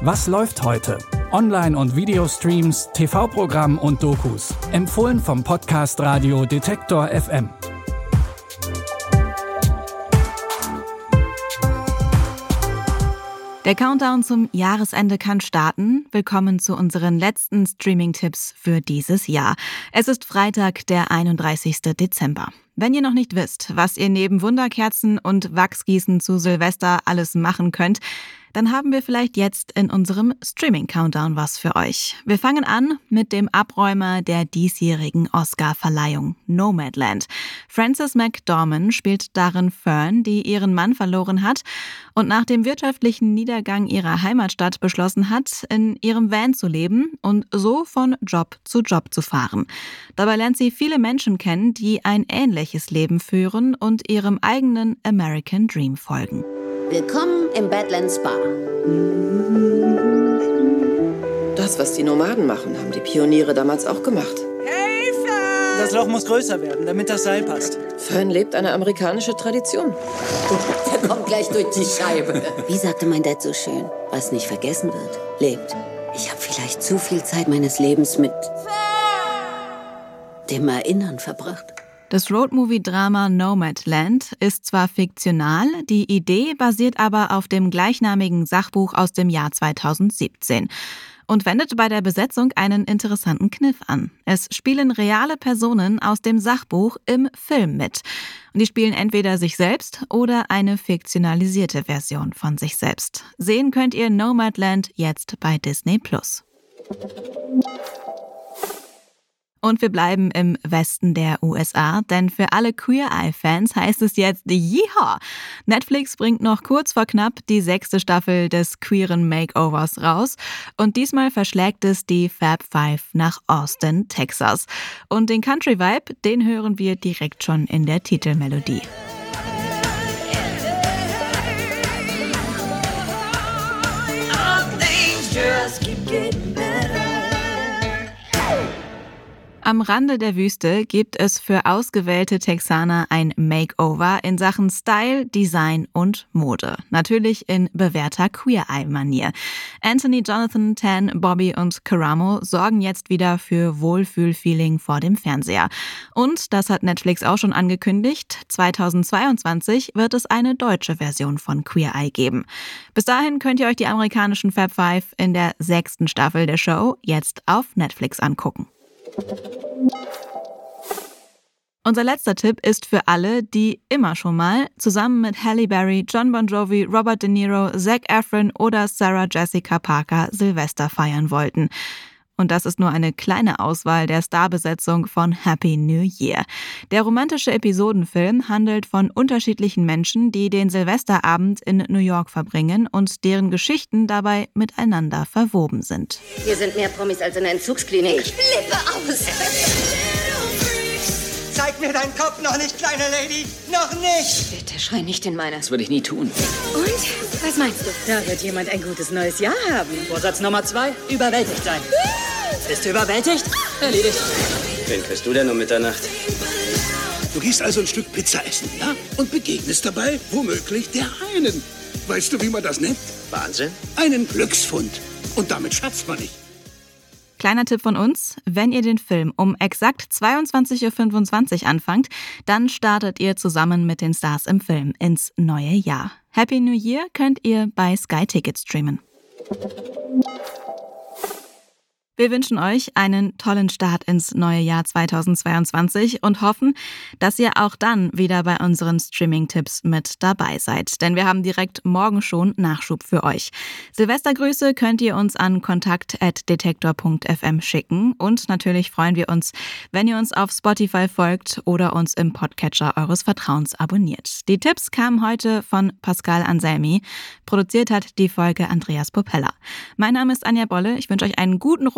Was läuft heute? Online- und Videostreams, TV-Programm und Dokus. Empfohlen vom Podcast Radio Detektor FM. Der Countdown zum Jahresende kann starten. Willkommen zu unseren letzten Streaming-Tipps für dieses Jahr. Es ist Freitag, der 31. Dezember. Wenn ihr noch nicht wisst, was ihr neben Wunderkerzen und Wachsgießen zu Silvester alles machen könnt, dann haben wir vielleicht jetzt in unserem Streaming-Countdown was für euch. Wir fangen an mit dem Abräumer der diesjährigen Oscar-Verleihung, Nomadland. Frances McDormand spielt darin Fern, die ihren Mann verloren hat und nach dem wirtschaftlichen Niedergang ihrer Heimatstadt beschlossen hat, in ihrem Van zu leben und so von Job zu Job zu fahren. Dabei lernt sie viele Menschen kennen, die ein ähnliches Leben führen und ihrem eigenen American Dream folgen. Willkommen im Badlands Bar. Das, was die Nomaden machen, haben die Pioniere damals auch gemacht. Hilfe! Das Loch muss größer werden, damit das Seil passt. Fern lebt eine amerikanische Tradition. Der kommt gleich durch die Scheibe. Wie sagte mein Dad so schön, was nicht vergessen wird, lebt. Ich habe vielleicht zu viel Zeit meines Lebens mit dem Erinnern verbracht. Das Roadmovie-Drama Nomadland ist zwar fiktional, die Idee basiert aber auf dem gleichnamigen Sachbuch aus dem Jahr 2017 und wendet bei der Besetzung einen interessanten Kniff an. Es spielen reale Personen aus dem Sachbuch im Film mit. Und die spielen entweder sich selbst oder eine fiktionalisierte Version von sich selbst. Sehen könnt ihr Nomadland jetzt bei Disney Plus. Und wir bleiben im Westen der USA, denn für alle Queer Eye-Fans heißt es jetzt Yeehaw! Netflix bringt noch kurz vor knapp die sechste Staffel des queeren Makeovers raus und diesmal verschlägt es die Fab Five nach Austin, Texas. Und den Country Vibe, den hören wir direkt schon in der Titelmelodie. Am Rande der Wüste gibt es für ausgewählte Texaner ein Makeover in Sachen Style, Design und Mode. Natürlich in bewährter Queer-Eye-Manier. Anthony, Jonathan, Tan, Bobby und Karamo sorgen jetzt wieder für Wohlfühlfeeling vor dem Fernseher. Und, das hat Netflix auch schon angekündigt, 2022 wird es eine deutsche Version von Queer Eye geben. Bis dahin könnt ihr euch die amerikanischen Fab Five in der sechsten Staffel der Show jetzt auf Netflix angucken. Unser letzter Tipp ist für alle, die immer schon mal zusammen mit Halle Berry, John Bon Jovi, Robert De Niro, Zac Efron oder Sarah Jessica Parker Silvester feiern wollten. Und das ist nur eine kleine Auswahl der Starbesetzung von Happy New Year. Der romantische Episodenfilm handelt von unterschiedlichen Menschen, die den Silvesterabend in New York verbringen und deren Geschichten dabei miteinander verwoben sind. Hier sind mehr Promis als in der Entzugsklinik. Ich flippe aus. Zeig mir deinen Kopf noch nicht, kleine Lady! Noch nicht! Bitte schrei nicht in meine. Das würde ich nie tun. Und? Was meinst du? Da wird jemand ein gutes neues Jahr haben. Vorsatz Nummer zwei: überwältigt sein. Bist du überwältigt? Erledigt. Wen kriegst du denn um Mitternacht? Du gehst also ein Stück Pizza essen, ja? Und begegnest dabei womöglich der einen. Weißt du, wie man das nennt? Wahnsinn? Einen Glücksfund. Und damit scherzt man nicht. Kleiner Tipp von uns, wenn ihr den Film um exakt 22.25 Uhr anfangt, dann startet ihr zusammen mit den Stars im Film ins neue Jahr. Happy New Year könnt ihr bei Sky Ticket streamen. Wir wünschen euch einen tollen Start ins neue Jahr 2022 und hoffen, dass ihr auch dann wieder bei unseren Streaming-Tipps mit dabei seid. Denn wir haben direkt morgen schon Nachschub für euch. Silvestergrüße könnt ihr uns an kontakt.detektor.fm schicken. Und natürlich freuen wir uns, wenn ihr uns auf Spotify folgt oder uns im Podcatcher eures Vertrauens abonniert. Die Tipps kamen heute von Pascal Anselmi. Produziert hat die Folge Andreas Popella. Mein Name ist Anja Bolle. Ich wünsche euch einen guten